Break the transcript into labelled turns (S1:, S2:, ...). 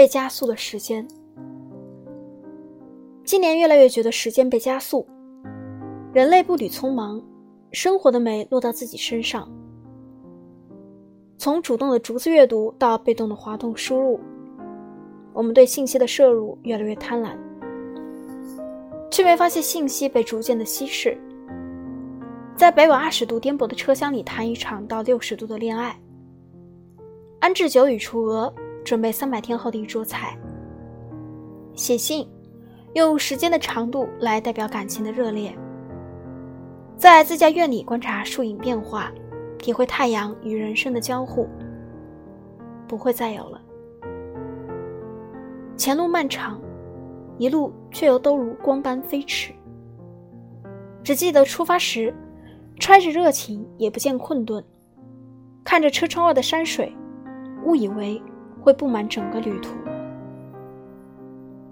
S1: 被加速的时间。今年越来越觉得时间被加速，人类步履匆忙，生活的美落到自己身上。从主动的逐字阅读到被动的滑动输入，我们对信息的摄入越来越贪婪，却没发现信息被逐渐的稀释。在北纬二十度颠簸的车厢里谈一场到六十度的恋爱，安置酒与雏鹅，准备三百天后的一桌菜。写信，用时间的长度来代表感情的热烈。在自家院里观察树影变化。体会太阳与人生的交互，不会再有了。前路漫长，一路却又都如光般飞驰。只记得出发时，揣着热情，也不见困顿，看着车窗外的山水，误以为会布满整个旅途。